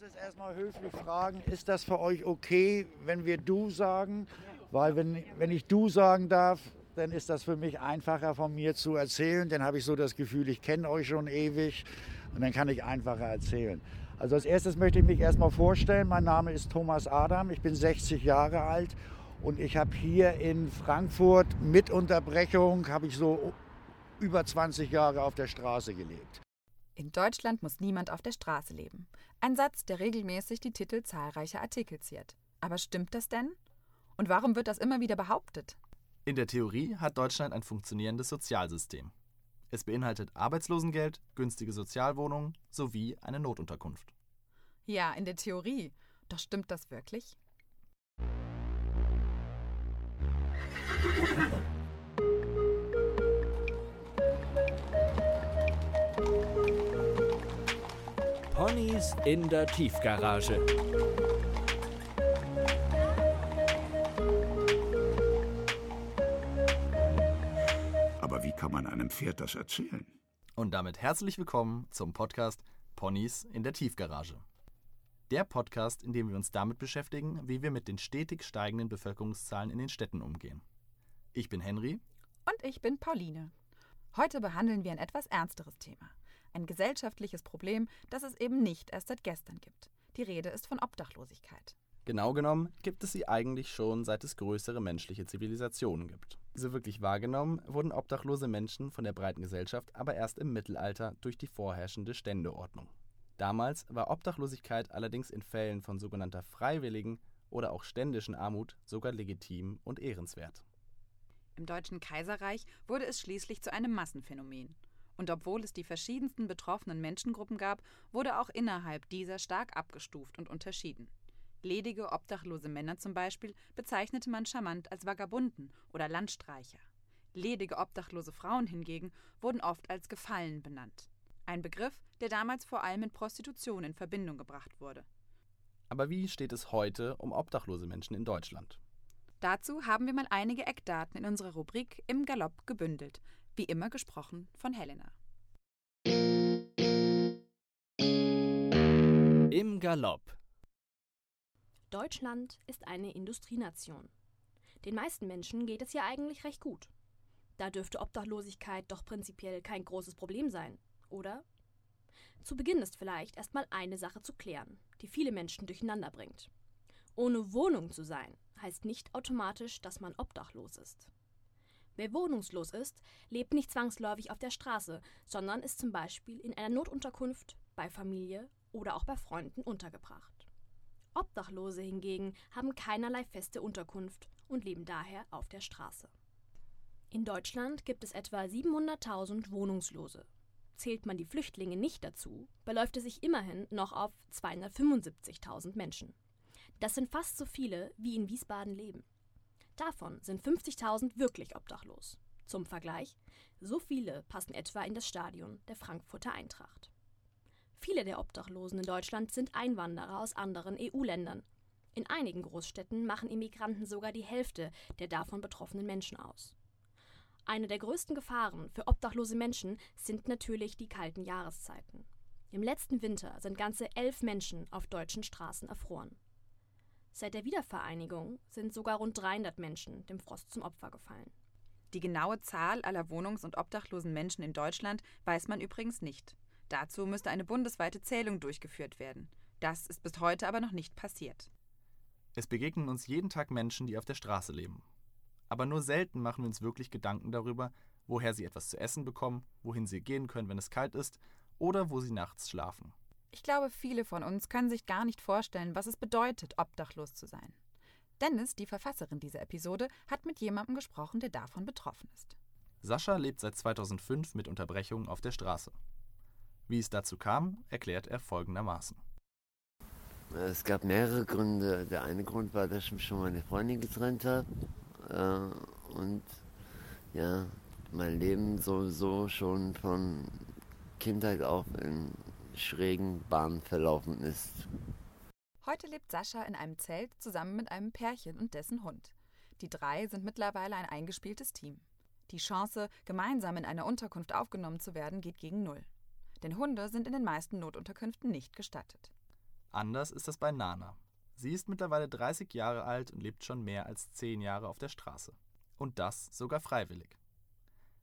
erstes erstmal höflich fragen, ist das für euch okay, wenn wir du sagen? Weil wenn, wenn ich du sagen darf, dann ist das für mich einfacher von mir zu erzählen. Dann habe ich so das Gefühl, ich kenne euch schon ewig und dann kann ich einfacher erzählen. Also als erstes möchte ich mich erstmal vorstellen. Mein Name ist Thomas Adam, ich bin 60 Jahre alt und ich habe hier in Frankfurt mit Unterbrechung, habe ich so über 20 Jahre auf der Straße gelebt. In Deutschland muss niemand auf der Straße leben. Ein Satz, der regelmäßig die Titel zahlreicher Artikel ziert. Aber stimmt das denn? Und warum wird das immer wieder behauptet? In der Theorie hat Deutschland ein funktionierendes Sozialsystem. Es beinhaltet Arbeitslosengeld, günstige Sozialwohnungen sowie eine Notunterkunft. Ja, in der Theorie. Doch stimmt das wirklich? Ponys in der Tiefgarage. Aber wie kann man einem Pferd das erzählen? Und damit herzlich willkommen zum Podcast Ponys in der Tiefgarage. Der Podcast, in dem wir uns damit beschäftigen, wie wir mit den stetig steigenden Bevölkerungszahlen in den Städten umgehen. Ich bin Henry. Und ich bin Pauline. Heute behandeln wir ein etwas ernsteres Thema. Ein gesellschaftliches Problem, das es eben nicht erst seit gestern gibt. Die Rede ist von Obdachlosigkeit. Genau genommen gibt es sie eigentlich schon, seit es größere menschliche Zivilisationen gibt. So wirklich wahrgenommen wurden obdachlose Menschen von der breiten Gesellschaft aber erst im Mittelalter durch die vorherrschende Ständeordnung. Damals war Obdachlosigkeit allerdings in Fällen von sogenannter freiwilligen oder auch ständischen Armut sogar legitim und ehrenswert. Im Deutschen Kaiserreich wurde es schließlich zu einem Massenphänomen. Und obwohl es die verschiedensten betroffenen Menschengruppen gab, wurde auch innerhalb dieser stark abgestuft und unterschieden. Ledige, obdachlose Männer zum Beispiel bezeichnete man charmant als Vagabunden oder Landstreicher. Ledige, obdachlose Frauen hingegen wurden oft als Gefallen benannt. Ein Begriff, der damals vor allem mit Prostitution in Verbindung gebracht wurde. Aber wie steht es heute um obdachlose Menschen in Deutschland? Dazu haben wir mal einige Eckdaten in unserer Rubrik Im Galopp gebündelt, wie immer gesprochen von Helena. Im Galopp. Deutschland ist eine Industrienation. Den meisten Menschen geht es ja eigentlich recht gut. Da dürfte Obdachlosigkeit doch prinzipiell kein großes Problem sein, oder? Zu Beginn ist vielleicht erstmal eine Sache zu klären, die viele Menschen durcheinander bringt. Ohne Wohnung zu sein, heißt nicht automatisch, dass man obdachlos ist. Wer wohnungslos ist, lebt nicht zwangsläufig auf der Straße, sondern ist zum Beispiel in einer Notunterkunft, bei Familie oder auch bei Freunden untergebracht. Obdachlose hingegen haben keinerlei feste Unterkunft und leben daher auf der Straße. In Deutschland gibt es etwa 700.000 Wohnungslose. Zählt man die Flüchtlinge nicht dazu, beläuft es sich immerhin noch auf 275.000 Menschen. Das sind fast so viele, wie in Wiesbaden leben. Davon sind 50.000 wirklich obdachlos. Zum Vergleich, so viele passen etwa in das Stadion der Frankfurter Eintracht. Viele der Obdachlosen in Deutschland sind Einwanderer aus anderen EU-Ländern. In einigen Großstädten machen Immigranten sogar die Hälfte der davon betroffenen Menschen aus. Eine der größten Gefahren für obdachlose Menschen sind natürlich die kalten Jahreszeiten. Im letzten Winter sind ganze elf Menschen auf deutschen Straßen erfroren. Seit der Wiedervereinigung sind sogar rund 300 Menschen dem Frost zum Opfer gefallen. Die genaue Zahl aller wohnungs- und obdachlosen Menschen in Deutschland weiß man übrigens nicht. Dazu müsste eine bundesweite Zählung durchgeführt werden. Das ist bis heute aber noch nicht passiert. Es begegnen uns jeden Tag Menschen, die auf der Straße leben. Aber nur selten machen wir uns wirklich Gedanken darüber, woher sie etwas zu essen bekommen, wohin sie gehen können, wenn es kalt ist oder wo sie nachts schlafen. Ich glaube, viele von uns können sich gar nicht vorstellen, was es bedeutet, obdachlos zu sein. Dennis, die Verfasserin dieser Episode, hat mit jemandem gesprochen, der davon betroffen ist. Sascha lebt seit 2005 mit Unterbrechungen auf der Straße. Wie es dazu kam, erklärt er folgendermaßen. Es gab mehrere Gründe. Der eine Grund war, dass ich mich von meiner Freundin getrennt habe. Äh, und ja, mein Leben sowieso schon von Kindheit auf in schrägen Bahnen verlaufen ist. Heute lebt Sascha in einem Zelt zusammen mit einem Pärchen und dessen Hund. Die drei sind mittlerweile ein eingespieltes Team. Die Chance, gemeinsam in einer Unterkunft aufgenommen zu werden, geht gegen Null. Denn Hunde sind in den meisten Notunterkünften nicht gestattet. Anders ist das bei Nana. Sie ist mittlerweile 30 Jahre alt und lebt schon mehr als 10 Jahre auf der Straße. Und das sogar freiwillig.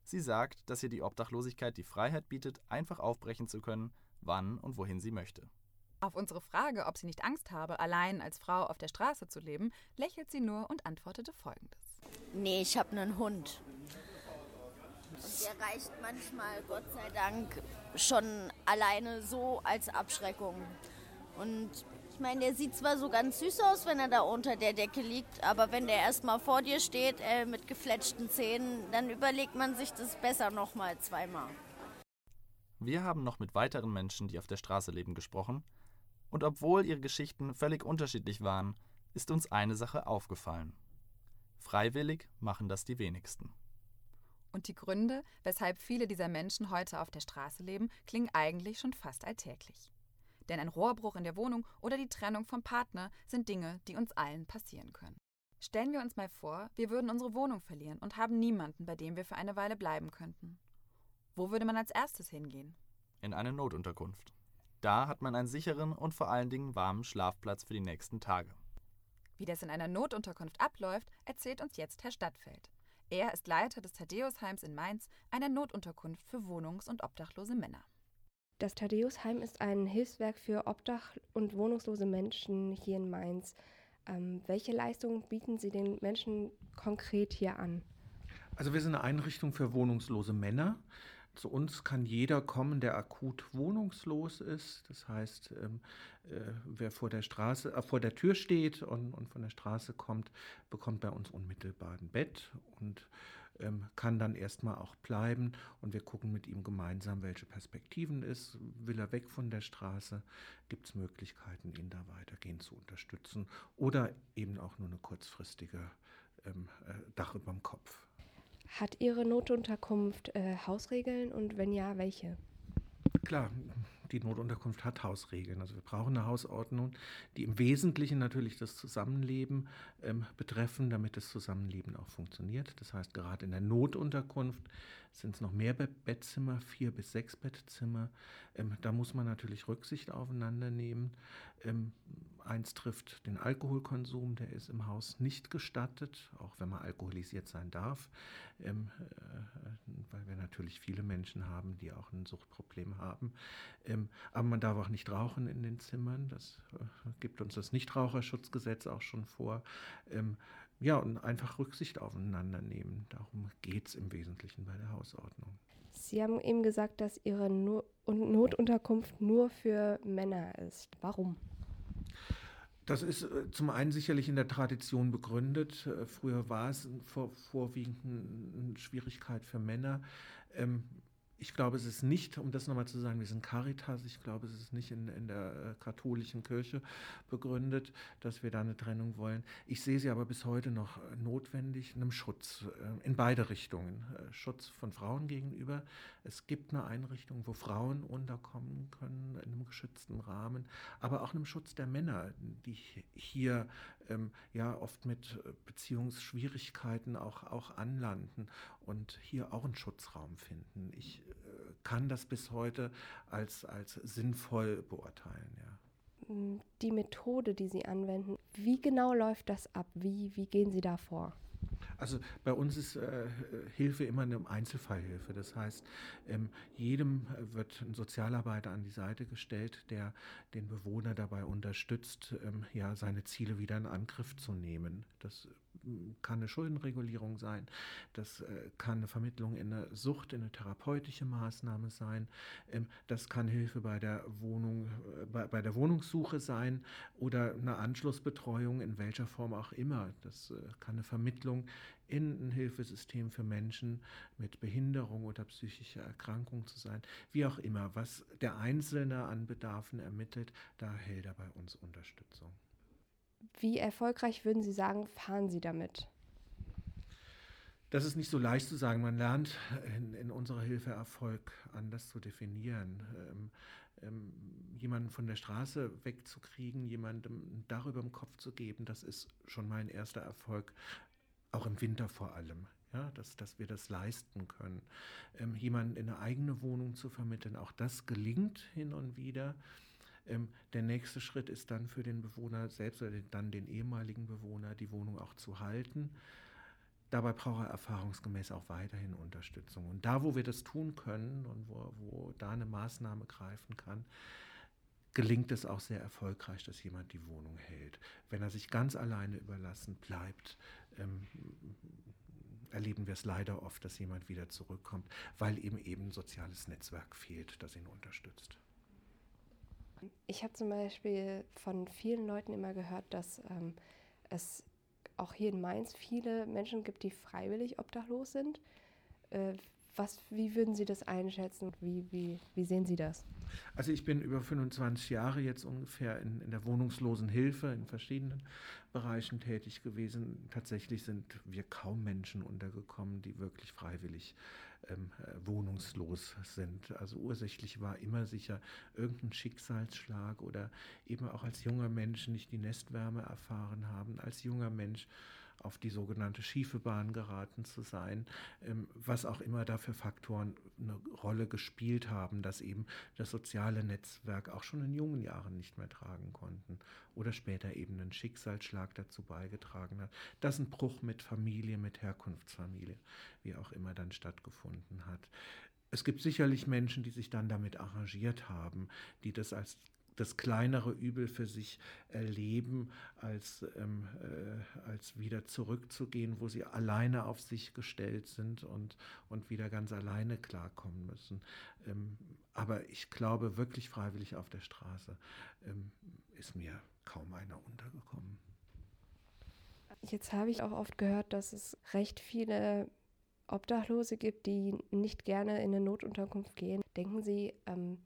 Sie sagt, dass ihr die Obdachlosigkeit die Freiheit bietet, einfach aufbrechen zu können, wann und wohin sie möchte. Auf unsere Frage, ob sie nicht Angst habe, allein als Frau auf der Straße zu leben, lächelt sie nur und antwortete folgendes. Nee, ich habe einen Hund. Und der reicht manchmal, Gott sei Dank, schon alleine so als Abschreckung. Und ich meine, der sieht zwar so ganz süß aus, wenn er da unter der Decke liegt, aber wenn der erstmal vor dir steht äh, mit gefletschten Zähnen, dann überlegt man sich das besser nochmal zweimal. Wir haben noch mit weiteren Menschen, die auf der Straße leben, gesprochen. Und obwohl ihre Geschichten völlig unterschiedlich waren, ist uns eine Sache aufgefallen. Freiwillig machen das die wenigsten. Und die Gründe, weshalb viele dieser Menschen heute auf der Straße leben, klingen eigentlich schon fast alltäglich. Denn ein Rohrbruch in der Wohnung oder die Trennung vom Partner sind Dinge, die uns allen passieren können. Stellen wir uns mal vor, wir würden unsere Wohnung verlieren und haben niemanden, bei dem wir für eine Weile bleiben könnten. Wo würde man als erstes hingehen? In eine Notunterkunft. Da hat man einen sicheren und vor allen Dingen warmen Schlafplatz für die nächsten Tage. Wie das in einer Notunterkunft abläuft, erzählt uns jetzt Herr Stadtfeld. Er ist Leiter des Thaddeusheims in Mainz, einer Notunterkunft für wohnungs- und obdachlose Männer. Das Thaddeusheim ist ein Hilfswerk für obdach- und wohnungslose Menschen hier in Mainz. Ähm, welche Leistungen bieten Sie den Menschen konkret hier an? Also wir sind eine Einrichtung für wohnungslose Männer. Zu uns kann jeder kommen, der akut wohnungslos ist. Das heißt, ähm, äh, wer vor der Straße, äh, vor der Tür steht und, und, von der Straße kommt, bekommt bei uns unmittelbar ein Bett und ähm, kann dann erstmal auch bleiben. Und wir gucken mit ihm gemeinsam, welche Perspektiven ist. Will er weg von der Straße? Gibt es Möglichkeiten, ihn da weitergehend zu unterstützen? Oder eben auch nur eine kurzfristige ähm, äh, Dach über dem Kopf. Hat Ihre Notunterkunft äh, Hausregeln und wenn ja, welche? Klar, die Notunterkunft hat Hausregeln. Also wir brauchen eine Hausordnung, die im Wesentlichen natürlich das Zusammenleben ähm, betreffen, damit das Zusammenleben auch funktioniert. Das heißt, gerade in der Notunterkunft sind es noch mehr Bettzimmer, vier bis sechs Bettzimmer. Ähm, da muss man natürlich Rücksicht aufeinander nehmen. Ähm, eins trifft den Alkoholkonsum, der ist im Haus nicht gestattet, auch wenn man alkoholisiert sein darf, ähm, äh, weil wir natürlich viele Menschen haben, die auch ein Suchtproblem haben. Ähm, aber man darf auch nicht rauchen in den Zimmern, das äh, gibt uns das Nichtraucherschutzgesetz auch schon vor. Ja, und einfach Rücksicht aufeinander nehmen. Darum geht es im Wesentlichen bei der Hausordnung. Sie haben eben gesagt, dass Ihre Notunterkunft nur für Männer ist. Warum? Das ist äh, zum einen sicherlich in der Tradition begründet. Äh, früher war es vorwiegend eine Schwierigkeit für Männer. Ähm, ich glaube, es ist nicht, um das nochmal zu sagen, wir sind Caritas, ich glaube, es ist nicht in, in, der äh, katholischen Kirche begründet, dass wir da eine Trennung wollen. Ich sehe sie aber bis heute noch äh, notwendig, einem Schutz äh, in beide Richtungen. Schutz von Frauen gegenüber. Es gibt eine Einrichtung, wo Frauen unterkommen können in einem geschützten Rahmen, aber auch einem Schutz der Männer, die hier ähm, ja oft mit Beziehungsschwierigkeiten auch, auch anlanden und hier auch einen Schutzraum finden. Ich kann das bis heute als, als sinnvoll beurteilen. Ja. Die Methode, die Sie anwenden, wie genau läuft das ab? Wie, wie gehen Sie da vor? Also bei uns ist äh, Hilfe immer eine Einzelfallhilfe. Das heißt, ähm, jedem wird ein Sozialarbeiter an die Seite gestellt, der den Bewohner dabei unterstützt, ähm, ja, seine Ziele wieder in Angriff zu nehmen. Das kann eine Schuldenregulierung sein, das äh, kann eine Vermittlung in eine Sucht, in eine therapeutische Maßnahme sein, ähm, das kann Hilfe bei der Wohnung, äh, bei, bei der Wohnungssuche sein oder eine Anschlussbetreuung in welcher Form auch immer. Das äh, kann eine Vermittlung in ein Hilfesystem für Menschen mit Behinderung oder psychischer Erkrankung zu sein. Wie auch immer, was der Einzelne an Bedarfen ermittelt, da hält er bei uns Unterstützung. Wie erfolgreich würden Sie sagen, fahren Sie damit? Das ist nicht so leicht zu sagen. Man lernt in, in unserer Hilfe Erfolg anders zu definieren. Ähm, ähm, jemanden von der Straße wegzukriegen, jemandem darüber im Kopf zu geben, das ist schon mein erster Erfolg, auch im Winter vor allem. Ja, dass, dass wir das leisten können. Ähm, jemanden in eine eigene Wohnung zu vermitteln, auch das gelingt hin und wieder. Ähm, der nächste Schritt ist dann für den Bewohner selbst oder dann den ehemaligen Bewohner, die Wohnung auch zu halten. Dabei braucht er erfahrungsgemäß auch weiterhin Unterstützung. Und da, wo wir das tun können und wo, wo da eine Maßnahme greifen kann, gelingt es auch sehr erfolgreich, dass jemand die Wohnung hält. Wenn er sich ganz alleine überlassen bleibt, ähm, erleben wir es leider oft, dass jemand wieder zurückkommt, weil ihm eben ein soziales Netzwerk fehlt, das ihn unterstützt. Ich habe zum Beispiel von vielen Leuten immer gehört, dass ähm, es auch hier in Mainz viele Menschen gibt, die freiwillig obdachlos sind. Äh, was, wie würden Sie das einschätzen? Wie, wie, wie sehen Sie das? Also ich bin über 25 Jahre jetzt ungefähr in, in der Wohnungslosenhilfe in verschiedenen Bereichen tätig gewesen. Tatsächlich sind wir kaum Menschen untergekommen, die wirklich freiwillig ähm, äh, wohnungslos sind. Also ursächlich war immer sicher irgendein Schicksalsschlag oder eben auch als junger Mensch nicht die Nestwärme erfahren haben, als junger Mensch auf die sogenannte schiefe Bahn geraten zu sein, ähm, was auch immer da für Faktoren eine Rolle gespielt haben, dass eben das soziale Netzwerk auch schon in jungen Jahren nicht mehr tragen konnten oder später eben ein Schicksalsschlag dazu beigetragen hat, dass ein Bruch mit Familie, mit Herkunftsfamilie, wie auch immer dann stattgefunden hat. Es gibt sicherlich Menschen, die sich dann damit arrangiert haben, die das als das kleinere Übel für sich erleben, als, ähm, äh, als wieder zurückzugehen, wo sie alleine auf sich gestellt sind und, und wieder ganz alleine klarkommen müssen. Ähm, aber ich glaube, wirklich freiwillig auf der Straße ähm, ist mir kaum einer untergekommen. Jetzt habe ich auch oft gehört, dass es recht viele Obdachlose gibt, die nicht gerne in eine Notunterkunft gehen. Denken Sie, ähm,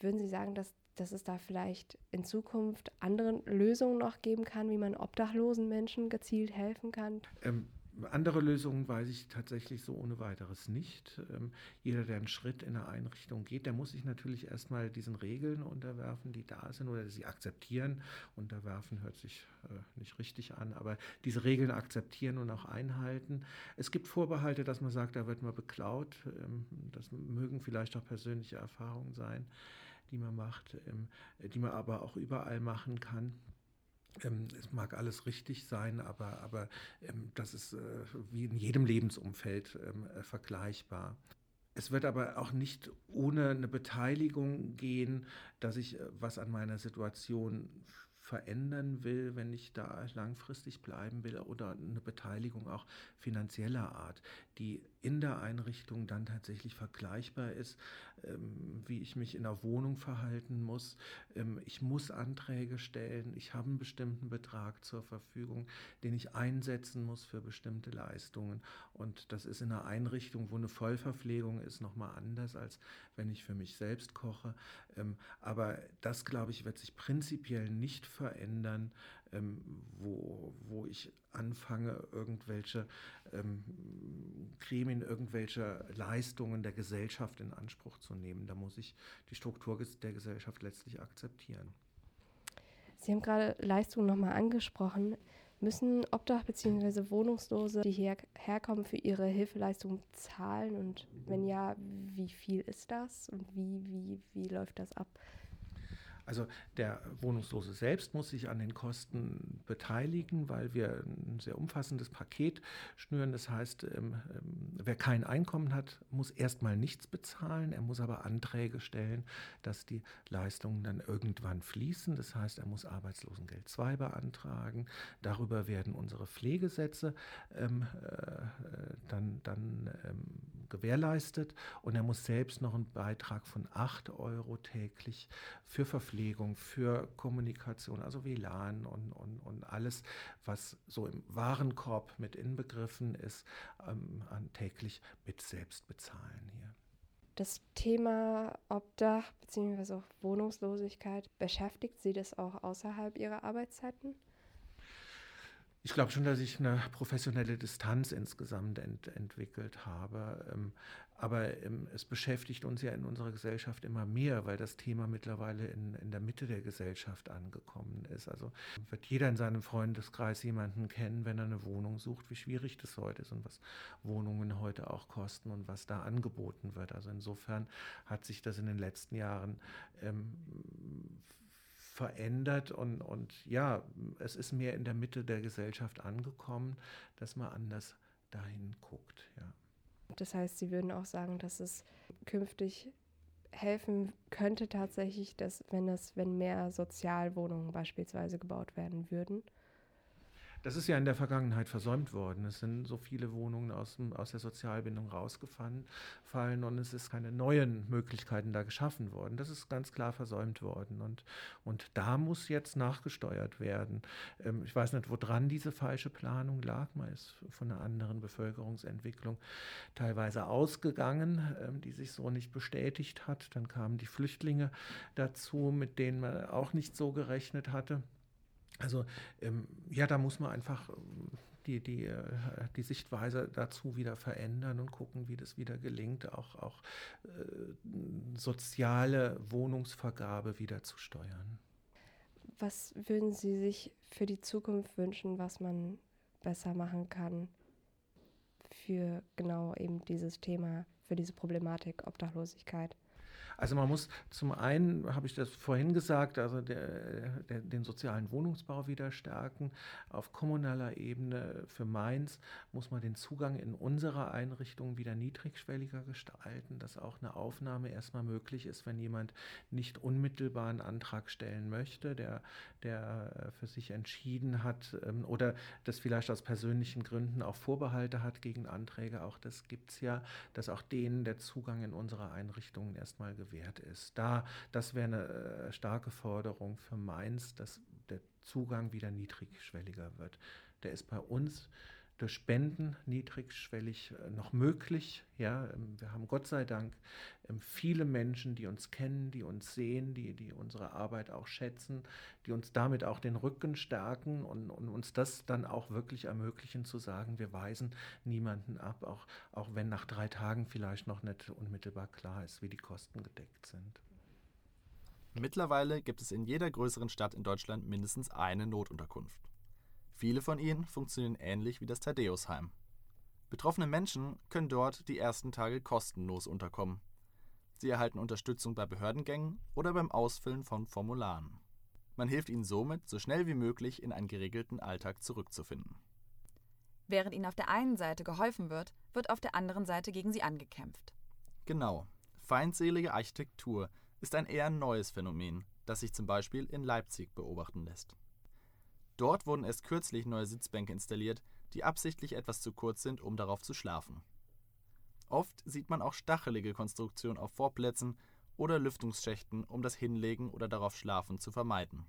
würden Sie sagen, dass dass es da vielleicht in Zukunft andere Lösungen noch geben kann, wie man obdachlosen Menschen gezielt helfen kann? Ähm, andere Lösungen weiß ich tatsächlich so ohne weiteres nicht. Ähm, jeder, der einen Schritt in eine Einrichtung geht, der muss sich natürlich erstmal diesen Regeln unterwerfen, die da sind oder sie akzeptieren. Unterwerfen hört sich äh, nicht richtig an, aber diese Regeln akzeptieren und auch einhalten. Es gibt Vorbehalte, dass man sagt, da wird man beklaut. Ähm, das mögen vielleicht auch persönliche Erfahrungen sein die man macht, ähm, die man aber auch überall machen kann. Ähm, es mag alles richtig sein, aber, aber ähm, das ist äh, wie in jedem Lebensumfeld äh, vergleichbar. Es wird aber auch nicht ohne eine Beteiligung gehen, dass ich äh, was an meiner Situation verändern will, wenn ich da langfristig bleiben will oder eine Beteiligung auch finanzieller Art, die in der Einrichtung dann tatsächlich vergleichbar ist, ähm, wie ich mich in der Wohnung verhalten muss. Ähm, ich muss Anträge stellen, ich habe einen bestimmten Betrag zur Verfügung, den ich einsetzen muss für bestimmte Leistungen. Und das ist in einer Einrichtung, wo eine Vollverpflegung ist, nochmal anders, als wenn ich für mich selbst koche. Ähm, aber das, glaube ich, wird sich prinzipiell nicht verändern, ähm, wo, wo ich anfange, irgendwelche ähm, Gremien, irgendwelche Leistungen der Gesellschaft in Anspruch zu nehmen. Da muss ich die Struktur der Gesellschaft letztlich akzeptieren. Sie haben gerade Leistungen nochmal angesprochen. Müssen Obdach- bzw. Wohnungslose, die hierher kommen, für ihre Hilfeleistung zahlen? Und wenn ja, wie viel ist das und wie, wie, wie läuft das ab? Also der Wohnungslose selbst muss sich an den Kosten beteiligen, weil wir ein sehr umfassendes Paket schnüren. Das heißt, ähm, ähm, wer kein Einkommen hat, muss erstmal nichts bezahlen. Er muss aber Anträge stellen, dass die Leistungen dann irgendwann fließen. Das heißt, er muss Arbeitslosengeld 2 beantragen. Darüber werden unsere Pflegesätze ähm, äh, dann, dann gewährleistet und er muss selbst noch einen Beitrag von 8 Euro täglich für Verpflegung, für Kommunikation, also WLAN und, und, und alles, was so im Warenkorb mit inbegriffen ist, ähm, täglich mit selbst bezahlen hier. Das Thema Obdach bzw. Wohnungslosigkeit, beschäftigt Sie das auch außerhalb Ihrer Arbeitszeiten? Ich glaube schon, dass ich eine professionelle Distanz insgesamt ent entwickelt habe. Ähm, aber ähm, es beschäftigt uns ja in unserer Gesellschaft immer mehr, weil das Thema mittlerweile in, in der Mitte der Gesellschaft angekommen ist. Also wird jeder in seinem Freundeskreis jemanden kennen, wenn er eine Wohnung sucht, wie schwierig das heute ist und was Wohnungen heute auch kosten und was da angeboten wird. Also insofern hat sich das in den letzten Jahren ähm, verändert und, und ja, es ist mehr in der Mitte der Gesellschaft angekommen, dass man anders dahin guckt. Ja. Das heißt, Sie würden auch sagen, dass es künftig helfen könnte tatsächlich, dass wenn es, wenn mehr Sozialwohnungen beispielsweise gebaut werden würden, das ist ja in der Vergangenheit versäumt worden. Es sind so viele Wohnungen aus, dem, aus der Sozialbindung rausgefallen fallen und es ist keine neuen Möglichkeiten da geschaffen worden. Das ist ganz klar versäumt worden. Und, und da muss jetzt nachgesteuert werden. Ähm, ich weiß nicht, woran diese falsche Planung lag. Man ist von einer anderen Bevölkerungsentwicklung teilweise ausgegangen, ähm, die sich so nicht bestätigt hat. Dann kamen die Flüchtlinge dazu, mit denen man auch nicht so gerechnet hatte. Also ähm, ja, da muss man einfach ähm, die, die, äh, die Sichtweise dazu wieder verändern und gucken, wie das wieder gelingt, auch, auch äh, soziale Wohnungsvergabe wieder zu steuern. Was würden Sie sich für die Zukunft wünschen, was man besser machen kann für genau eben dieses Thema, für diese Problematik Obdachlosigkeit? Also man muss zum einen, habe ich das vorhin gesagt, also der, der, den sozialen Wohnungsbau wieder stärken. Auf kommunaler Ebene für Mainz muss man den Zugang in unsere Einrichtungen wieder niedrigschwelliger gestalten, dass auch eine Aufnahme erstmal möglich ist, wenn jemand nicht unmittelbar einen Antrag stellen möchte, der, der für sich entschieden hat ähm, oder das vielleicht aus persönlichen Gründen auch Vorbehalte hat gegen Anträge. Auch das gibt es ja, dass auch denen der Zugang in unsere Einrichtungen erstmal gewährt ist. Da, das wäre eine äh, starke Forderung für Mainz, dass der Zugang wieder niedrigschwelliger wird. Der ist bei uns durch Spenden niedrigschwellig äh, noch möglich. Ja, ähm, wir haben Gott sei Dank ähm, viele Menschen, die uns kennen, die uns sehen, die, die unsere Arbeit auch schätzen, die uns damit auch den Rücken stärken und, und uns das dann auch wirklich ermöglichen zu sagen, wir weisen niemanden ab, auch, auch wenn nach drei Tagen vielleicht noch nicht unmittelbar klar ist, wie die Kosten gedeckt sind. Mittlerweile gibt es in jeder größeren Stadt in Deutschland mindestens eine Notunterkunft. Viele von ihnen funktionieren ähnlich wie das Thaddeusheim. Betroffene Menschen können dort die ersten Tage kostenlos unterkommen. Sie erhalten Unterstützung bei Behördengängen oder beim Ausfüllen von Formularen. Man hilft ihnen somit, so schnell wie möglich in einen geregelten Alltag zurückzufinden. Während ihnen auf der einen Seite geholfen wird, wird auf der anderen Seite gegen sie angekämpft. Genau. Feindselige Architektur ist ein eher neues Phänomen, das sich zum Beispiel in Leipzig beobachten lässt. Dort wurden erst kürzlich neue Sitzbänke installiert, die absichtlich etwas zu kurz sind, um darauf zu schlafen. Oft sieht man auch stachelige Konstruktionen auf Vorplätzen oder Lüftungsschächten, um das Hinlegen oder darauf Schlafen zu vermeiden.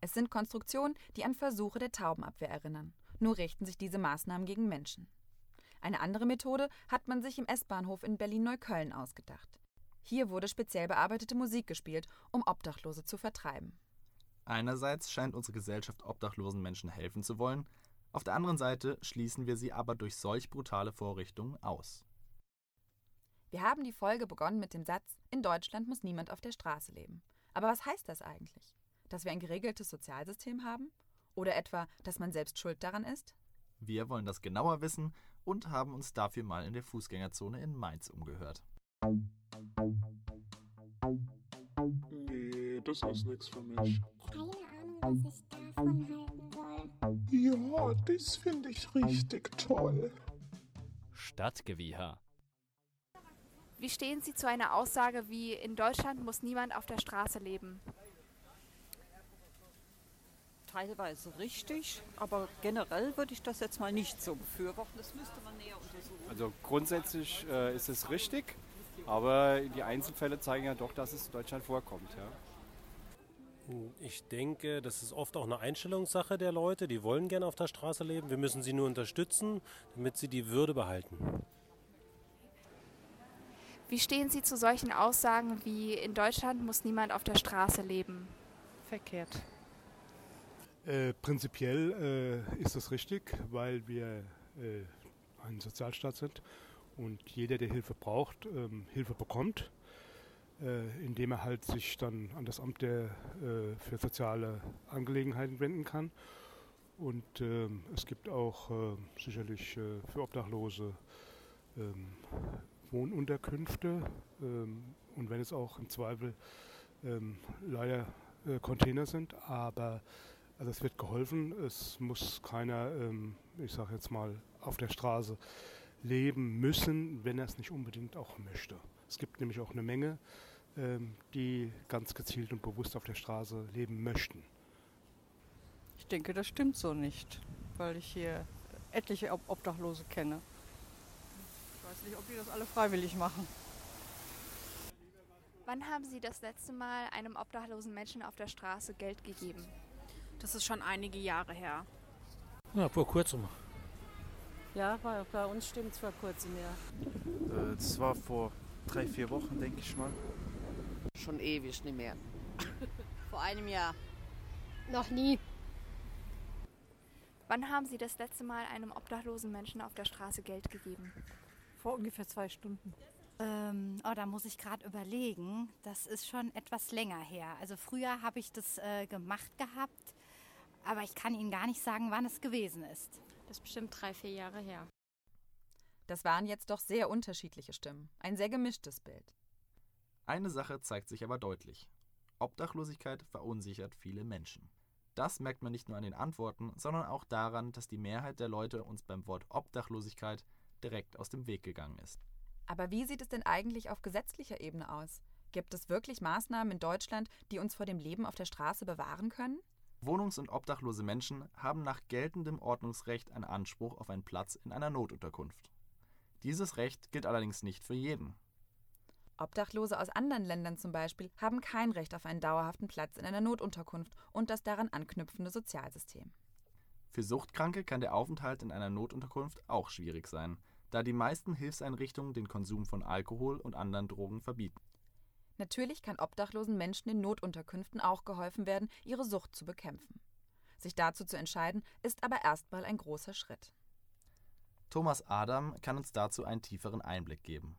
Es sind Konstruktionen, die an Versuche der Taubenabwehr erinnern. Nur richten sich diese Maßnahmen gegen Menschen. Eine andere Methode hat man sich im S-Bahnhof in Berlin-Neukölln ausgedacht. Hier wurde speziell bearbeitete Musik gespielt, um Obdachlose zu vertreiben. Einerseits scheint unsere Gesellschaft obdachlosen Menschen helfen zu wollen, auf der anderen Seite schließen wir sie aber durch solch brutale Vorrichtungen aus. Wir haben die Folge begonnen mit dem Satz, in Deutschland muss niemand auf der Straße leben. Aber was heißt das eigentlich? Dass wir ein geregeltes Sozialsystem haben? Oder etwa, dass man selbst schuld daran ist? Wir wollen das genauer wissen und haben uns dafür mal in der Fußgängerzone in Mainz umgehört. Das ist nichts für mich. Keine Ahnung, was ich davon halten soll. Ja, das finde ich richtig toll. Stadtgewieher. Wie stehen Sie zu einer Aussage wie in Deutschland muss niemand auf der Straße leben? Teilweise richtig, aber generell würde ich das jetzt mal nicht so befürworten. Das müsste man näher untersuchen. Also grundsätzlich äh, ist es richtig, aber die Einzelfälle zeigen ja doch, dass es in Deutschland vorkommt. Ja. Ich denke, das ist oft auch eine Einstellungssache der Leute. Die wollen gerne auf der Straße leben. Wir müssen sie nur unterstützen, damit sie die Würde behalten. Wie stehen Sie zu solchen Aussagen wie in Deutschland muss niemand auf der Straße leben? Verkehrt. Äh, prinzipiell äh, ist das richtig, weil wir äh, ein Sozialstaat sind und jeder, der Hilfe braucht, ähm, Hilfe bekommt, äh, indem er halt sich dann an das Amt der, äh, für soziale Angelegenheiten wenden kann. Und ähm, es gibt auch äh, sicherlich für Obdachlose ähm, Wohnunterkünfte ähm, und wenn es auch im Zweifel ähm, leider äh, Container sind, aber also es wird geholfen. Es muss keiner, ich sage jetzt mal, auf der Straße leben müssen, wenn er es nicht unbedingt auch möchte. Es gibt nämlich auch eine Menge, ähm, die ganz gezielt und bewusst auf der Straße leben möchten. Ich denke, das stimmt so nicht, weil ich hier etliche Obdachlose kenne. Ich weiß nicht, ob die das alle freiwillig machen. Wann haben Sie das letzte Mal einem obdachlosen Menschen auf der Straße Geld gegeben? Das ist schon einige Jahre her. Ja, vor kurzem. Ja, bei, bei uns stimmt es vor kurzem, ja. Äh, das war vor drei, vier Wochen, denke ich mal. Schon ewig nicht mehr. vor einem Jahr. Noch nie. Wann haben Sie das letzte Mal einem obdachlosen Menschen auf der Straße Geld gegeben? Vor ungefähr zwei Stunden. Ähm, oh, da muss ich gerade überlegen. Das ist schon etwas länger her. Also früher habe ich das äh, gemacht gehabt, aber ich kann Ihnen gar nicht sagen, wann es gewesen ist. Das ist bestimmt drei, vier Jahre her. Das waren jetzt doch sehr unterschiedliche Stimmen. Ein sehr gemischtes Bild. Eine Sache zeigt sich aber deutlich. Obdachlosigkeit verunsichert viele Menschen. Das merkt man nicht nur an den Antworten, sondern auch daran, dass die Mehrheit der Leute uns beim Wort Obdachlosigkeit direkt aus dem Weg gegangen ist. Aber wie sieht es denn eigentlich auf gesetzlicher Ebene aus? Gibt es wirklich Maßnahmen in Deutschland, die uns vor dem Leben auf der Straße bewahren können? Wohnungs- und obdachlose Menschen haben nach geltendem Ordnungsrecht einen Anspruch auf einen Platz in einer Notunterkunft. Dieses Recht gilt allerdings nicht für jeden. Obdachlose aus anderen Ländern zum Beispiel haben kein Recht auf einen dauerhaften Platz in einer Notunterkunft und das daran anknüpfende Sozialsystem. Für Suchtkranke kann der Aufenthalt in einer Notunterkunft auch schwierig sein, da die meisten Hilfseinrichtungen den Konsum von Alkohol und anderen Drogen verbieten. Natürlich kann obdachlosen Menschen in Notunterkünften auch geholfen werden, ihre Sucht zu bekämpfen. Sich dazu zu entscheiden, ist aber erstmal ein großer Schritt. Thomas Adam kann uns dazu einen tieferen Einblick geben.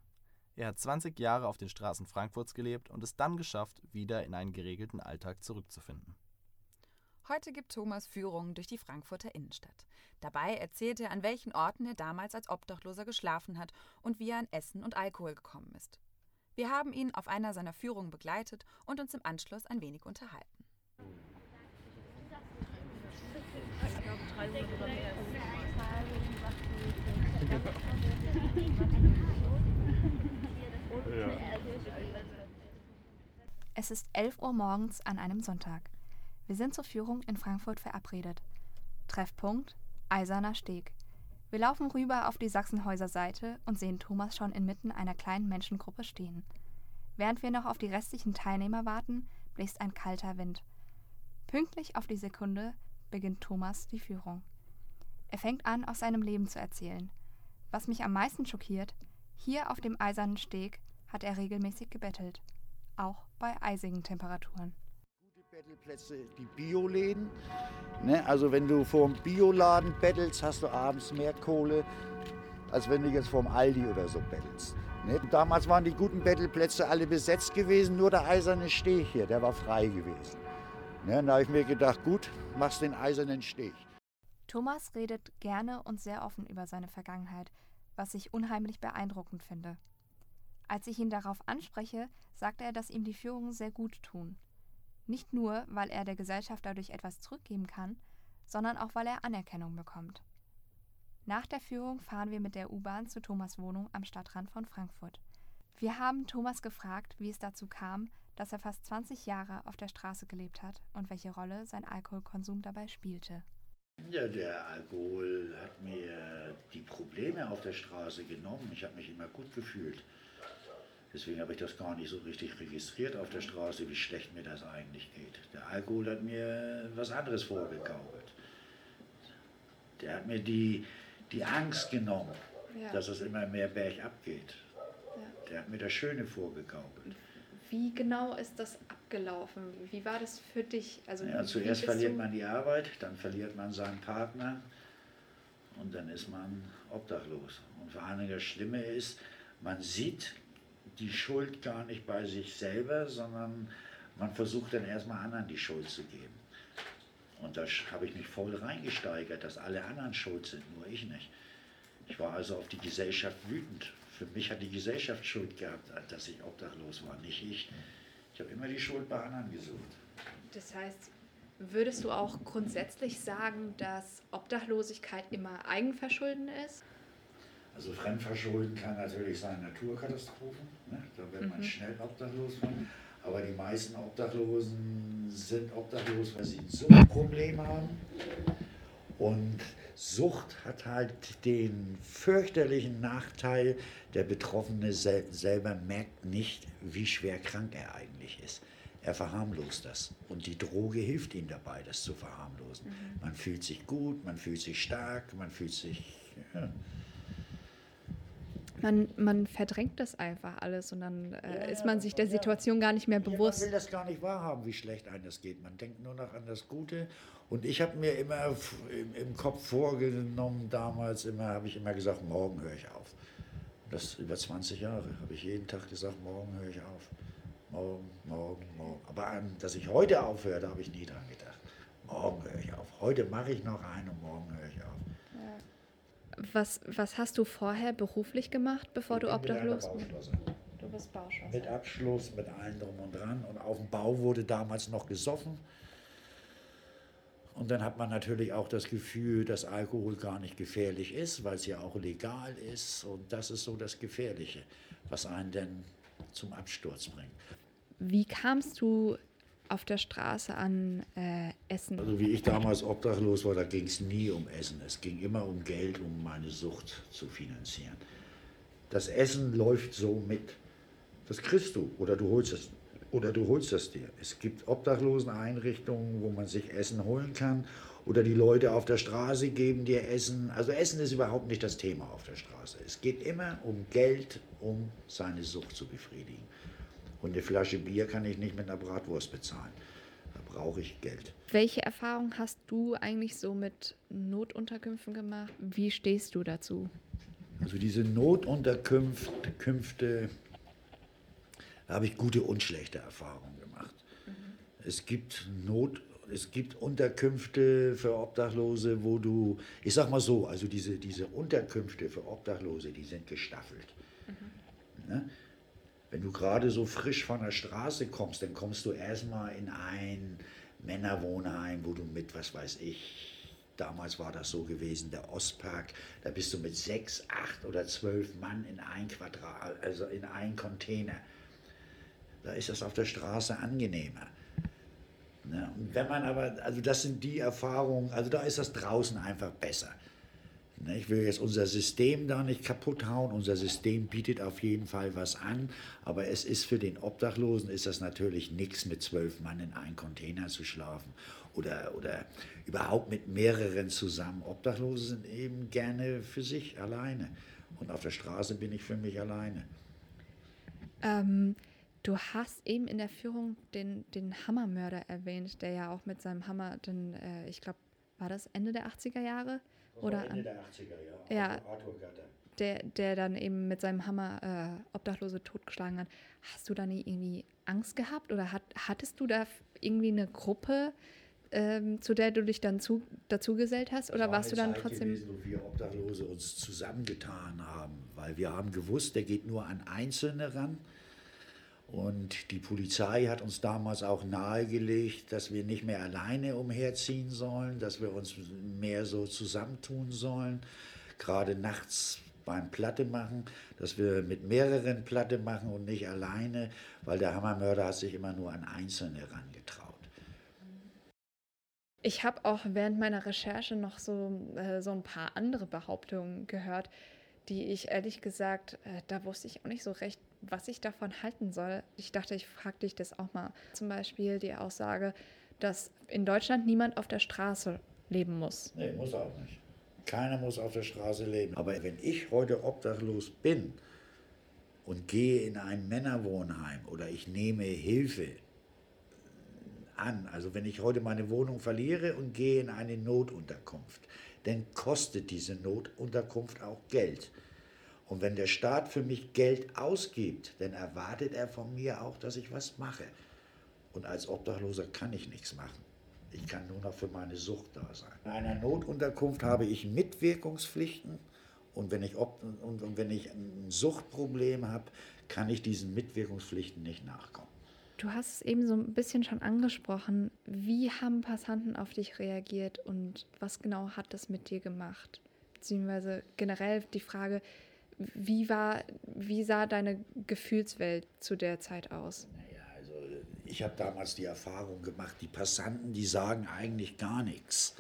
Er hat 20 Jahre auf den Straßen Frankfurts gelebt und es dann geschafft, wieder in einen geregelten Alltag zurückzufinden. Heute gibt Thomas Führungen durch die Frankfurter Innenstadt. Dabei erzählt er, an welchen Orten er damals als Obdachloser geschlafen hat und wie er an Essen und Alkohol gekommen ist. Wir haben ihn auf einer seiner Führungen begleitet und uns im Anschluss ein wenig unterhalten. Es ist 11 Uhr morgens an einem Sonntag. Wir sind zur Führung in Frankfurt verabredet. Treffpunkt Eiserner Steg. Wir laufen rüber auf die Sachsenhäuser Seite und sehen Thomas schon inmitten einer kleinen Menschengruppe stehen. Während wir noch auf die restlichen Teilnehmer warten, bläst ein kalter Wind. Pünktlich auf die Sekunde beginnt Thomas die Führung. Er fängt an, aus seinem Leben zu erzählen. Was mich am meisten schockiert, hier auf dem eisernen Steg hat er regelmäßig gebettelt. Auch bei eisigen Temperaturen. Bettelplätze, die Bioläden. Ne? Also wenn du vorm Bioladen bettelst, hast du abends mehr Kohle, als wenn du jetzt vorm Aldi oder so bettelst. Ne? Damals waren die guten Bettelplätze alle besetzt gewesen, nur der eiserne Steg hier, der war frei gewesen. Ne? Da habe ich mir gedacht, gut, machst den eisernen Steg. Thomas redet gerne und sehr offen über seine Vergangenheit, was ich unheimlich beeindruckend finde. Als ich ihn darauf anspreche, sagt er, dass ihm die Führungen sehr gut tun. Nicht nur, weil er der Gesellschaft dadurch etwas zurückgeben kann, sondern auch, weil er Anerkennung bekommt. Nach der Führung fahren wir mit der U-Bahn zu Thomas Wohnung am Stadtrand von Frankfurt. Wir haben Thomas gefragt, wie es dazu kam, dass er fast 20 Jahre auf der Straße gelebt hat und welche Rolle sein Alkoholkonsum dabei spielte. Ja, der Alkohol hat mir die Probleme auf der Straße genommen. Ich habe mich immer gut gefühlt. Deswegen habe ich das gar nicht so richtig registriert auf der Straße, wie schlecht mir das eigentlich geht. Der Alkohol hat mir was anderes vorgegaukelt. Der hat mir die, die Angst genommen, ja. dass es immer mehr bergab geht. Ja. Der hat mir das Schöne vorgegaukelt. Wie genau ist das abgelaufen? Wie war das für dich? Also ja, zuerst verliert man die Arbeit, dann verliert man seinen Partner und dann ist man obdachlos. Und vor allem das Schlimme ist, man sieht die Schuld gar nicht bei sich selber, sondern man versucht dann erstmal anderen die Schuld zu geben. Und da habe ich mich voll reingesteigert, dass alle anderen schuld sind, nur ich nicht. Ich war also auf die Gesellschaft wütend. Für mich hat die Gesellschaft Schuld gehabt, dass ich obdachlos war, nicht ich. Ich habe immer die Schuld bei anderen gesucht. Das heißt, würdest du auch grundsätzlich sagen, dass Obdachlosigkeit immer Eigenverschulden ist? Also Fremdverschulden kann natürlich sein Naturkatastrophen. Ne? Da wird man Mhm. schnell obdachlos von. Aber die meisten Obdachlosen sind obdachlos, weil sie ein Suchtproblem haben. Und Sucht hat halt den fürchterlichen Nachteil, der Betroffene sel selber merkt nicht, wie schwer krank er eigentlich ist. Er verharmlost das. Und die Droge hilft ihm dabei, das zu verharmlosen. Mhm. Man fühlt sich gut, man fühlt sich stark, man fühlt sich. Ja. Man, man verdrängt das einfach alles und dann äh, ist man sich der Situation gar nicht mehr Ja, man bewusst. will das gar nicht wahrhaben, wie schlecht einem das geht. Man denkt nur noch an das Gute. Und ich habe mir immer im, im Kopf vorgenommen, damals immer, habe ich immer gesagt, morgen höre ich auf. Das über 20 Jahre habe ich jeden Tag gesagt, morgen höre ich auf. Morgen, morgen, morgen. Aber an, dass ich heute aufhöre, da habe ich nie dran gedacht. Morgen höre ich auf. Heute mache ich noch einen und morgen höre ich auf. Was, was hast du vorher beruflich gemacht, bevor Ich du obdachlos warst? Du bist Bauschlosser. Mit Abschluss, mit allem drum und dran. Und auf dem Bau wurde damals noch gesoffen. Und dann hat man natürlich auch das Gefühl, dass Alkohol gar nicht gefährlich ist, weil es ja auch legal ist. Und das ist so das Gefährliche, was einen dann zum Absturz bringt. Wie kamst du auf der Straße an äh, Essen? Also wie ich damals obdachlos war, da ging es nie um Essen. Es ging immer um Geld, um meine Sucht zu finanzieren. Das Essen läuft so mit. Das kriegst du oder du holst es oder du holst es dir. Es gibt Obdachloseneinrichtungen, wo man sich Essen holen kann oder die Leute auf der Straße geben dir Essen. Also Essen ist überhaupt nicht das Thema auf der Straße. Es geht immer um Geld, um seine Sucht zu befriedigen. Und eine Flasche Bier kann ich nicht mit einer Bratwurst bezahlen. Da brauche ich Geld. Welche Erfahrungen hast du eigentlich so mit Notunterkünften gemacht? Wie stehst du dazu? Also diese Notunterkünfte, Künfte, da habe ich gute und schlechte Erfahrungen gemacht. Es gibt Not, es gibt Unterkünfte für Obdachlose, wo du, ich sag mal so, also diese, diese Unterkünfte für Obdachlose, die sind gestaffelt. Ne? Wenn du gerade so frisch von der Straße kommst, dann kommst du erstmal in ein Männerwohnheim, wo du mit, was weiß ich, damals war das so gewesen, der Ostpark, da bist du mit sechs, acht oder zwölf Mann in ein Quadrat, also in ein Container. Da ist das auf der Straße angenehmer. Ne? Und wenn man aber, also das sind die Erfahrungen, also da ist das draußen einfach besser. Ne, Ich will jetzt unser System da nicht kaputt hauen. Unser System bietet auf jeden Fall was an. Aber es ist für den Obdachlosen ist das natürlich nichts, mit zwölf Mann in einen Container zu schlafen. Oder, oder überhaupt mit mehreren zusammen. Obdachlose sind eben gerne für sich alleine. Und auf der Straße bin ich für mich alleine. Ähm, du hast eben in der Führung den, den Hammermörder erwähnt, der ja auch mit seinem Hammer, den, äh, ich glaube, war das Ende der 80er Jahre? Oder Ende der 80er, ja. Ja. Arthur- Arthur Gatter. der, der dann eben mit seinem Hammer äh, Obdachlose totgeschlagen hat. Hast du da nie irgendwie Angst gehabt oder hat, hattest du da irgendwie eine Gruppe, ähm, zu der du dich dann zu, dazu gesellt hast? Oder warst du dann Zeit trotzdem. Gewesen, wo wir Obdachlose uns zusammengetan haben, weil wir haben gewusst, der geht nur an Einzelne ran. Und die Polizei hat uns damals auch nahegelegt, dass wir nicht mehr alleine umherziehen sollen, dass wir uns mehr so zusammentun sollen, gerade nachts beim Platte machen, dass wir mit mehreren Platte machen und nicht alleine, weil der Hammermörder hat sich immer nur an Einzelne rangetraut. Ich habe auch während meiner Recherche noch so, äh, so ein paar andere Behauptungen gehört, die ich ehrlich gesagt, äh, da wusste ich auch nicht so recht, was ich davon halten soll. Ich dachte, ich frage dich das auch mal. Zum Beispiel die Aussage, dass in Deutschland niemand auf der Straße leben muss. Nee, muss auch nicht. Keiner muss auf der Straße leben. Aber wenn ich heute obdachlos bin und gehe in ein Männerwohnheim oder ich nehme Hilfe an, also wenn ich heute meine Wohnung verliere und gehe in eine Notunterkunft, dann kostet diese Notunterkunft auch Geld. Und wenn der Staat für mich Geld ausgibt, dann erwartet er von mir auch, dass ich was mache. Und als Obdachloser kann ich nichts machen. Ich kann nur noch für meine Sucht da sein. In einer Notunterkunft habe ich Mitwirkungspflichten und wenn ich, Ob und, und wenn ich ein Suchtproblem habe, kann ich diesen Mitwirkungspflichten nicht nachkommen. Du hast es eben so ein bisschen schon angesprochen. Wie haben Passanten auf dich reagiert und was genau hat das mit dir gemacht? Beziehungsweise generell die Frage, wie, war, wie sah deine Gefühlswelt zu der Zeit aus? Also ich habe damals die Erfahrung gemacht, die Passanten, die sagen eigentlich gar nichts.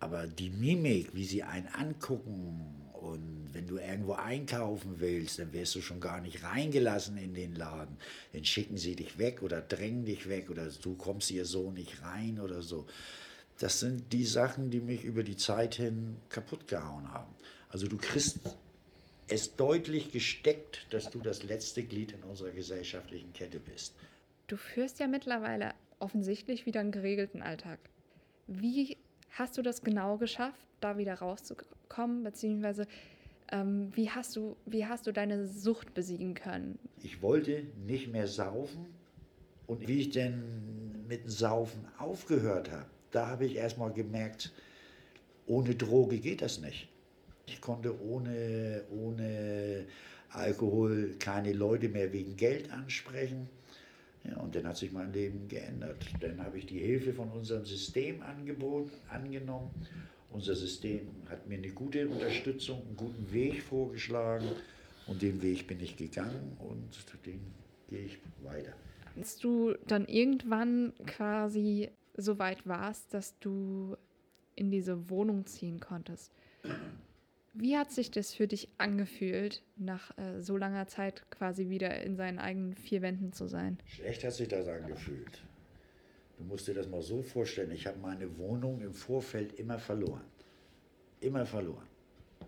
Aber die Mimik, wie sie einen angucken und wenn du irgendwo einkaufen willst, dann wirst du schon gar nicht reingelassen in den Laden. Dann schicken sie dich weg oder drängen dich weg oder du kommst hier so nicht rein oder so. Das sind die Sachen, die mich über die Zeit hin kaputt gehauen haben. Also du kriegst es deutlich gesteckt, dass du das letzte Glied in unserer gesellschaftlichen Kette bist. Du führst ja mittlerweile offensichtlich wieder einen geregelten Alltag. Wie hast du das genau geschafft, da wieder rauszukommen? Beziehungsweise ähm, wie, hast du, wie hast du deine Sucht besiegen können? Ich wollte nicht mehr saufen. Und wie ich denn mit dem Saufen aufgehört habe, da habe ich erstmal gemerkt, ohne Droge geht das nicht. Ich konnte ohne, ohne Alkohol keine Leute mehr wegen Geld ansprechen. Ja, und dann hat sich mein Leben geändert. Dann habe ich die Hilfe von unserem System angenommen. Unser System hat mir eine gute Unterstützung, einen guten Weg vorgeschlagen. Und den Weg bin ich gegangen und den gehe ich weiter. Als du dann irgendwann quasi so weit warst, dass du in diese Wohnung ziehen konntest, wie hat sich das für dich angefühlt, nach äh, so langer Zeit quasi wieder in seinen eigenen vier Wänden zu sein? Schlecht hat sich das angefühlt. Du musst dir das mal so vorstellen, ich habe meine Wohnung im Vorfeld immer verloren. Immer verloren.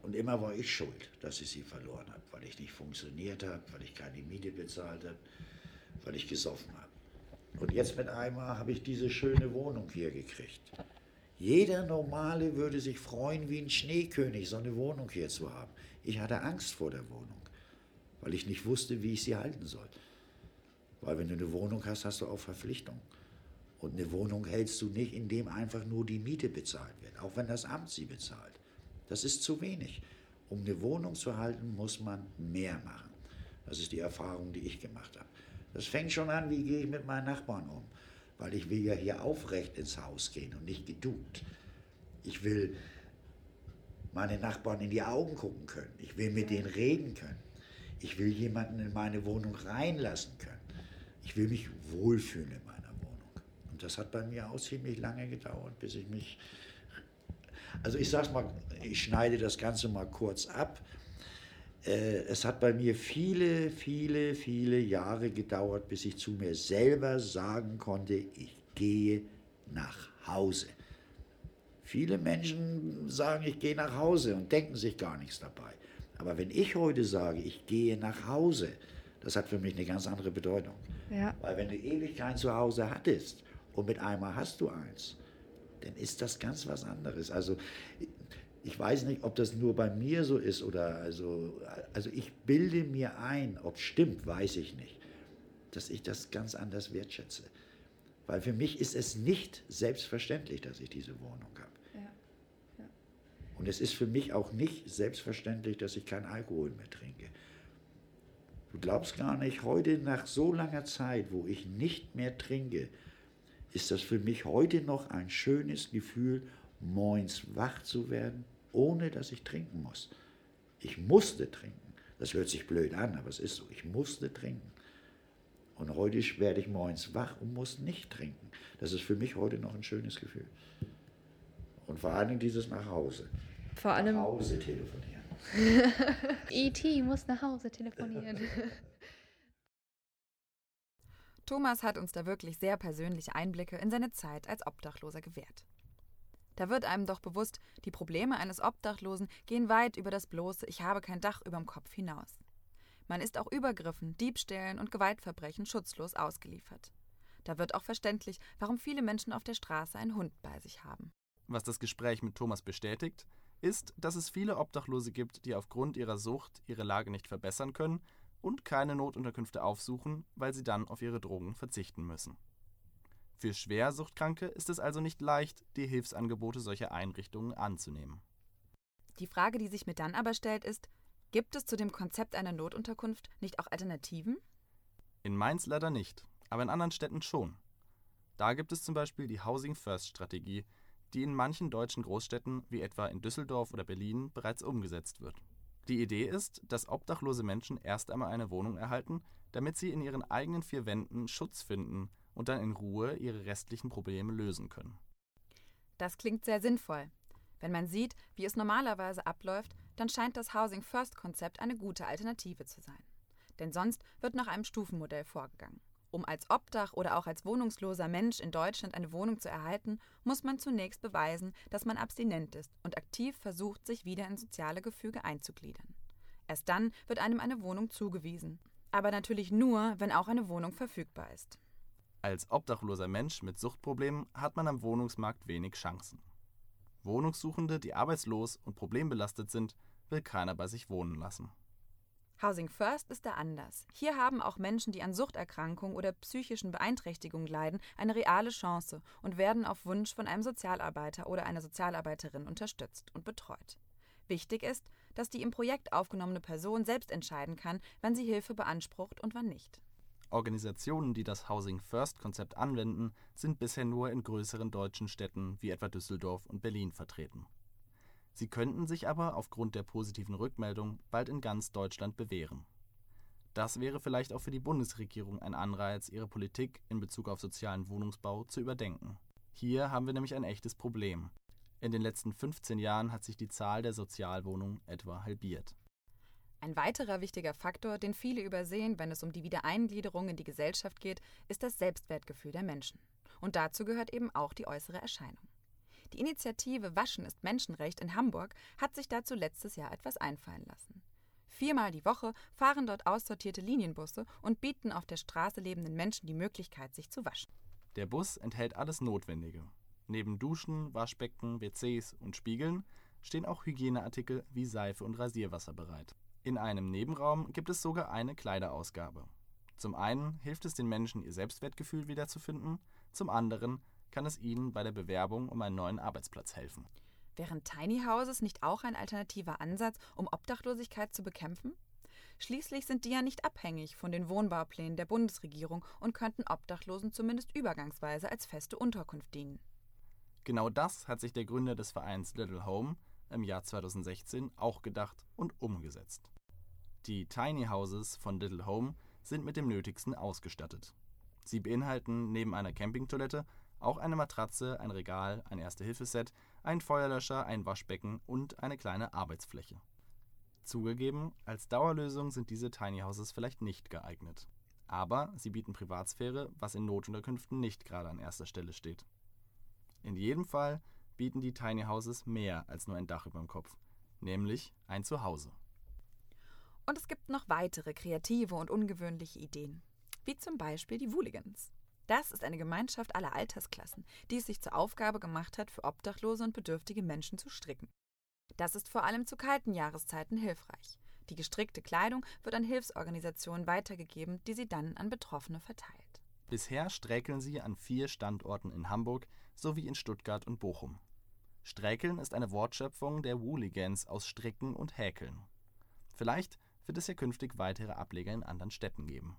Und immer war ich schuld, dass ich sie verloren habe, weil ich nicht funktioniert habe, weil ich keine Miete bezahlt habe, weil ich gesoffen habe. Und jetzt mit einmal habe ich diese schöne Wohnung hier gekriegt. Jeder Normale würde sich freuen wie ein Schneekönig, so eine Wohnung hier zu haben. Ich hatte Angst vor der Wohnung, weil ich nicht wusste, wie ich sie halten soll. Weil wenn du eine Wohnung hast, hast du auch Verpflichtungen. Und eine Wohnung hältst du nicht, indem einfach nur die Miete bezahlt wird, auch wenn das Amt sie bezahlt. Das ist zu wenig. Um eine Wohnung zu halten, muss man mehr machen. Das ist die Erfahrung, die ich gemacht habe. Das fängt schon an, wie gehe ich mit meinen Nachbarn um weil ich will ja hier aufrecht ins Haus gehen und nicht geduckt. Ich will meine Nachbarn in die Augen gucken können. Ich will mit denen reden können. Ich will jemanden in meine Wohnung reinlassen können. Ich will mich wohlfühlen in meiner Wohnung. Und das hat bei mir auch ziemlich lange gedauert, bis ich mich... Also ich sag's mal, ich schneide das Ganze mal kurz ab. Äh, es hat bei mir viele, viele, viele Jahre gedauert, bis ich zu mir selber sagen konnte, ich gehe nach Hause. Viele Menschen sagen, ich gehe nach Hause und denken sich gar nichts dabei. Aber wenn ich heute sage, ich gehe nach Hause, das hat für mich eine ganz andere Bedeutung. Ja. Weil wenn du ewig kein Zuhause hattest und mit einmal hast du eins, dann ist das ganz was anderes. Also ich weiß nicht, ob das nur bei mir so ist oder also, also ich bilde mir ein, ob es stimmt, weiß ich nicht, dass ich das ganz anders wertschätze. Weil für mich ist es nicht selbstverständlich, dass ich diese Wohnung habe. Ja. Ja. Und es ist für mich auch nicht selbstverständlich, dass ich keinen Alkohol mehr trinke. Du glaubst gar nicht, heute nach so langer Zeit, wo ich nicht mehr trinke, ist das für mich heute noch ein schönes Gefühl, morgens wach zu werden, ohne dass ich trinken muss. Ich musste trinken. Das hört sich blöd an, aber es ist so. Ich musste trinken. Und heute werde ich morgens wach und muss nicht trinken. Das ist für mich heute noch ein schönes Gefühl. Und vor allem dieses nach Hause. Vor allem. Nach Hause telefonieren. E.T. muss nach Hause telefonieren. Thomas hat uns da wirklich sehr persönliche Einblicke in seine Zeit als Obdachloser gewährt. Da wird einem doch bewusst, die Probleme eines Obdachlosen gehen weit über das bloße Ich habe kein Dach überm Kopf hinaus. Man ist auch Übergriffen, Diebstählen und Gewaltverbrechen schutzlos ausgeliefert. Da wird auch verständlich, warum viele Menschen auf der Straße einen Hund bei sich haben. Was das Gespräch mit Thomas bestätigt, ist, dass es viele Obdachlose gibt, die aufgrund ihrer Sucht ihre Lage nicht verbessern können und keine Notunterkünfte aufsuchen, weil sie dann auf ihre Drogen verzichten müssen. Für Schwersuchtkranke ist es also nicht leicht, die Hilfsangebote solcher Einrichtungen anzunehmen. Die Frage, die sich mir dann aber stellt, ist, gibt es zu dem Konzept einer Notunterkunft nicht auch Alternativen? In Mainz leider nicht. aber in anderen Städten schon. Da gibt es zum Beispiel die Housing First Strategie, die in manchen deutschen Großstädten wie etwa in Düsseldorf oder Berlin bereits umgesetzt wird. Die Idee ist, dass obdachlose Menschen erst einmal eine Wohnung erhalten, damit sie in ihren eigenen vier Wänden Schutz finden und dann in Ruhe ihre restlichen Probleme lösen können. Das klingt sehr sinnvoll. Wenn man sieht, wie es normalerweise abläuft, dann scheint das Housing First Konzept eine gute Alternative zu sein. Denn sonst wird nach einem Stufenmodell vorgegangen. Um als Obdach oder auch als wohnungsloser Mensch in Deutschland eine Wohnung zu erhalten, muss man zunächst beweisen, dass man abstinent ist und aktiv versucht, sich wieder in soziale Gefüge einzugliedern. Erst dann wird einem eine Wohnung zugewiesen. Aber natürlich nur, wenn auch eine Wohnung verfügbar ist. Als obdachloser Mensch mit Suchtproblemen hat man am Wohnungsmarkt wenig Chancen. Wohnungssuchende, die arbeitslos und problembelastet sind, will keiner bei sich wohnen lassen. Housing First ist da anders. Hier haben auch Menschen, die an Suchterkrankungen oder psychischen Beeinträchtigungen leiden, eine reale Chance und werden auf Wunsch von einem Sozialarbeiter oder einer Sozialarbeiterin unterstützt und betreut. Wichtig ist, dass die im Projekt aufgenommene Person selbst entscheiden kann, wann sie Hilfe beansprucht und wann nicht. Organisationen, die das Housing First Konzept anwenden, sind bisher nur in größeren deutschen Städten wie etwa Düsseldorf und Berlin vertreten. Sie könnten sich aber aufgrund der positiven Rückmeldung bald in ganz Deutschland bewähren. Das wäre vielleicht auch für die Bundesregierung ein Anreiz, ihre Politik in Bezug auf sozialen Wohnungsbau zu überdenken. Hier haben wir nämlich ein echtes Problem. In den letzten 15 Jahren hat sich die Zahl der Sozialwohnungen etwa halbiert. Ein weiterer wichtiger Faktor, den viele übersehen, wenn es um die Wiedereingliederung in die Gesellschaft geht, ist das Selbstwertgefühl der Menschen. Und dazu gehört eben auch die äußere Erscheinung. Die Initiative Waschen ist Menschenrecht in Hamburg hat sich dazu letztes Jahr etwas einfallen lassen. Viermal die Woche fahren dort aussortierte Linienbusse und bieten auf der Straße lebenden Menschen die Möglichkeit, sich zu waschen. Der Bus enthält alles Notwendige. Neben Duschen, Waschbecken, WCs und Spiegeln stehen auch Hygieneartikel wie Seife und Rasierwasser bereit. In einem Nebenraum gibt es sogar eine Kleiderausgabe. Zum einen hilft es den Menschen, ihr Selbstwertgefühl wiederzufinden, zum anderen kann es ihnen bei der Bewerbung um einen neuen Arbeitsplatz helfen. Wären Tiny Houses nicht auch ein alternativer Ansatz, um Obdachlosigkeit zu bekämpfen? Schließlich sind die ja nicht abhängig von den Wohnbauplänen der Bundesregierung und könnten Obdachlosen zumindest übergangsweise als feste Unterkunft dienen. Genau das hat sich der Gründer des Vereins Little Home im Jahr 2016 auch gedacht und umgesetzt. Die Tiny Houses von Little Home sind mit dem Nötigsten ausgestattet. Sie beinhalten neben einer Campingtoilette auch eine Matratze, ein Regal, ein Erste-Hilfe-Set, ein Feuerlöscher, ein Waschbecken und eine kleine Arbeitsfläche. Zugegeben, als Dauerlösung sind diese Tiny Houses vielleicht nicht geeignet. Aber sie bieten Privatsphäre, was in Notunterkünften nicht gerade an erster Stelle steht. In jedem Fall bieten die Tiny Houses mehr als nur ein Dach über dem Kopf, nämlich ein Zuhause. Und es gibt noch weitere kreative und ungewöhnliche Ideen, wie zum Beispiel die Wooligans. Das ist eine Gemeinschaft aller Altersklassen, die es sich zur Aufgabe gemacht hat, für obdachlose und bedürftige Menschen zu stricken. Das ist vor allem zu kalten Jahreszeiten hilfreich. Die gestrickte Kleidung wird an Hilfsorganisationen weitergegeben, die sie dann an Betroffene verteilt. Bisher sträkeln sie an vier Standorten in Hamburg sowie in Stuttgart und Bochum. Sträkeln ist eine Wortschöpfung der Wooligans aus Stricken und Häkeln. Vielleicht wird es ja künftig weitere Ableger in anderen Städten geben.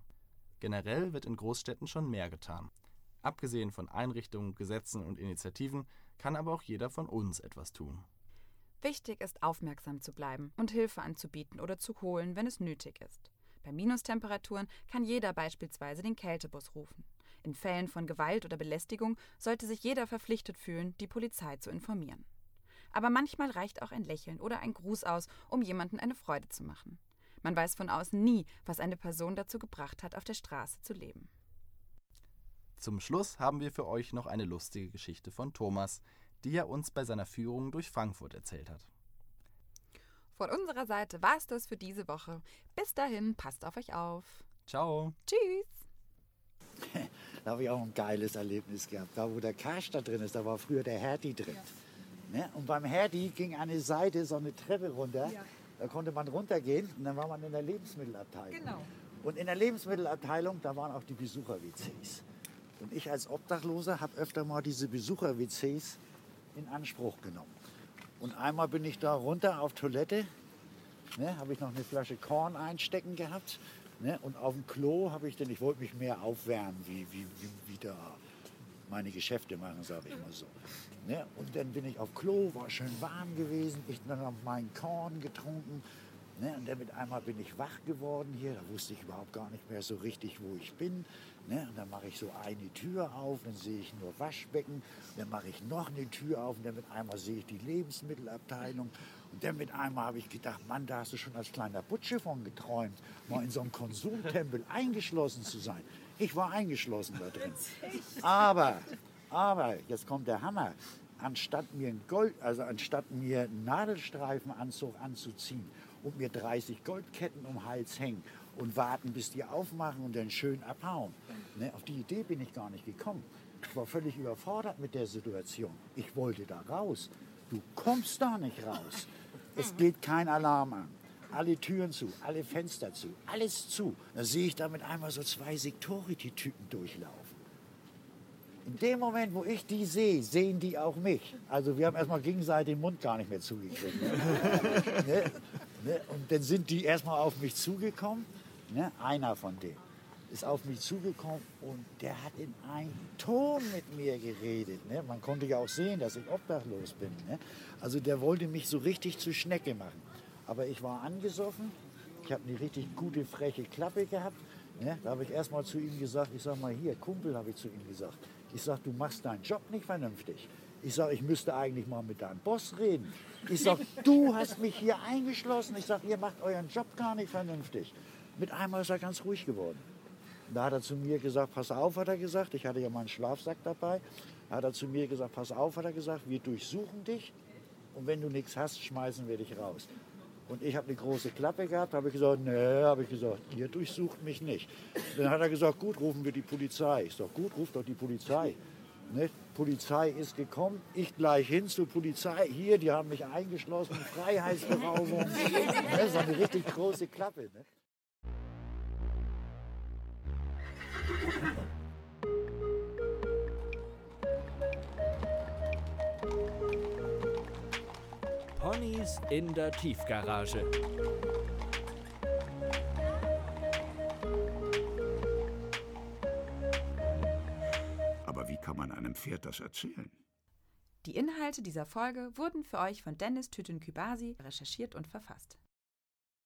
Generell wird in Großstädten schon mehr getan. Abgesehen von Einrichtungen, Gesetzen und Initiativen kann aber auch jeder von uns etwas tun. Wichtig ist, aufmerksam zu bleiben und Hilfe anzubieten oder zu holen, wenn es nötig ist. Bei Minustemperaturen kann jeder beispielsweise den Kältebus rufen. In Fällen von Gewalt oder Belästigung sollte sich jeder verpflichtet fühlen, die Polizei zu informieren. Aber manchmal reicht auch ein Lächeln oder ein Gruß aus, um jemanden eine Freude zu machen. Man weiß von außen nie, was eine Person dazu gebracht hat, auf der Straße zu leben. Zum Schluss haben wir für euch noch eine lustige Geschichte von Thomas, die er uns bei seiner Führung durch Frankfurt erzählt hat. Von unserer Seite war es das für diese Woche. Bis dahin, passt auf euch auf. Ciao. Tschüss. da habe ich auch ein geiles Erlebnis gehabt. Da, wo der Cash da drin ist, da war früher der Herdi drin. Ja. Ne? Und beim Herdi ging eine Seite so eine Treppe runter. Ja. Da konnte man runtergehen und dann war man in der Lebensmittelabteilung. Genau. Und in der Lebensmittelabteilung, da waren auch die Besucher-WCs. Und ich als Obdachloser habe öfter mal diese Besucher-WCs in Anspruch genommen. Und einmal bin ich da runter auf Toilette, ne, habe ich noch eine Flasche Korn einstecken gehabt. Ne? Und auf dem Klo habe ich dann, ich wollte mich mehr aufwärmen, wie, wie, wie, wie da meine Geschäfte machen, sage ich mal so. Ne? Und dann bin ich auf Klo, war schön warm gewesen, ich dann habe meinen Korn getrunken. Ne? Und dann mit einmal bin ich wach geworden hier, da wusste ich überhaupt gar nicht mehr so richtig, wo ich bin. Ne? Und dann mache ich so eine Tür auf, dann sehe ich nur Waschbecken. Dann mache ich noch eine Tür auf und dann mit einmal sehe ich die Lebensmittelabteilung. Und dann mit einmal habe ich gedacht, Mann, da hast du schon als kleiner Butsche von geträumt, mal in so einem Konsumtempel eingeschlossen zu sein. Ich war eingeschlossen da drin. Aber, aber, jetzt kommt der Hammer. Anstatt mir einen Gold, also anstatt mir einen Nadelstreifenanzug anzuziehen und mir 30 Goldketten um den Hals hängen und warten, bis die aufmachen und dann schön abhauen. Ne, auf die Idee bin ich gar nicht gekommen. Ich war völlig überfordert mit der Situation. Ich wollte da raus. Du kommst da nicht raus. Es geht kein Alarm an. Alle Türen zu, alle Fenster zu, alles zu. Da sehe ich damit einmal so zwei Security-Typen durchlaufen. In dem Moment, wo ich die sehe, sehen die auch mich. Also wir haben erstmal gegenseitig den Mund gar nicht mehr zugekriegt. Ne? Ne? Und dann sind die erstmal auf mich zugekommen. Ne? Einer von denen ist auf mich zugekommen und der hat in einem Ton mit mir geredet. Ne? Man konnte ja auch sehen, dass ich obdachlos bin. Ne? Also der wollte mich so richtig zur Schnecke machen. Aber ich war angesoffen, ich habe eine richtig gute, freche Klappe gehabt. Ne? Da habe ich erstmal zu ihm gesagt, ich sage mal hier, Kumpel, habe ich zu ihm gesagt. Ich sage, du machst deinen Job nicht vernünftig. Ich sage, ich müsste eigentlich mal mit deinem Boss reden. Ich sage, du hast mich hier eingeschlossen. Ich sage, ihr macht euren Job gar nicht vernünftig. Mit einmal ist er ganz ruhig geworden. Da hat er zu mir gesagt, pass auf, hat er gesagt. Ich hatte ja meinen Schlafsack dabei. Da hat er zu mir gesagt, pass auf, hat er gesagt, wir durchsuchen dich. Und wenn du nichts hast, schmeißen wir dich raus. Und ich habe eine große Klappe gehabt, habe ich gesagt, nee, habe ich gesagt, ihr durchsucht mich nicht. Dann hat er gesagt, gut, rufen wir die Polizei. Ich sage, gut, ruft doch die Polizei. Ne? Polizei ist gekommen, ich gleich hin zur Polizei. Hier, die haben mich eingeschlossen, Freiheitsberaubung. das ist eine richtig große Klappe. Ne? Ponys in der Tiefgarage. Aber wie kann man einem Pferd das erzählen? Die Inhalte dieser Folge wurden für euch von Dennis Tütenkübasi recherchiert und verfasst.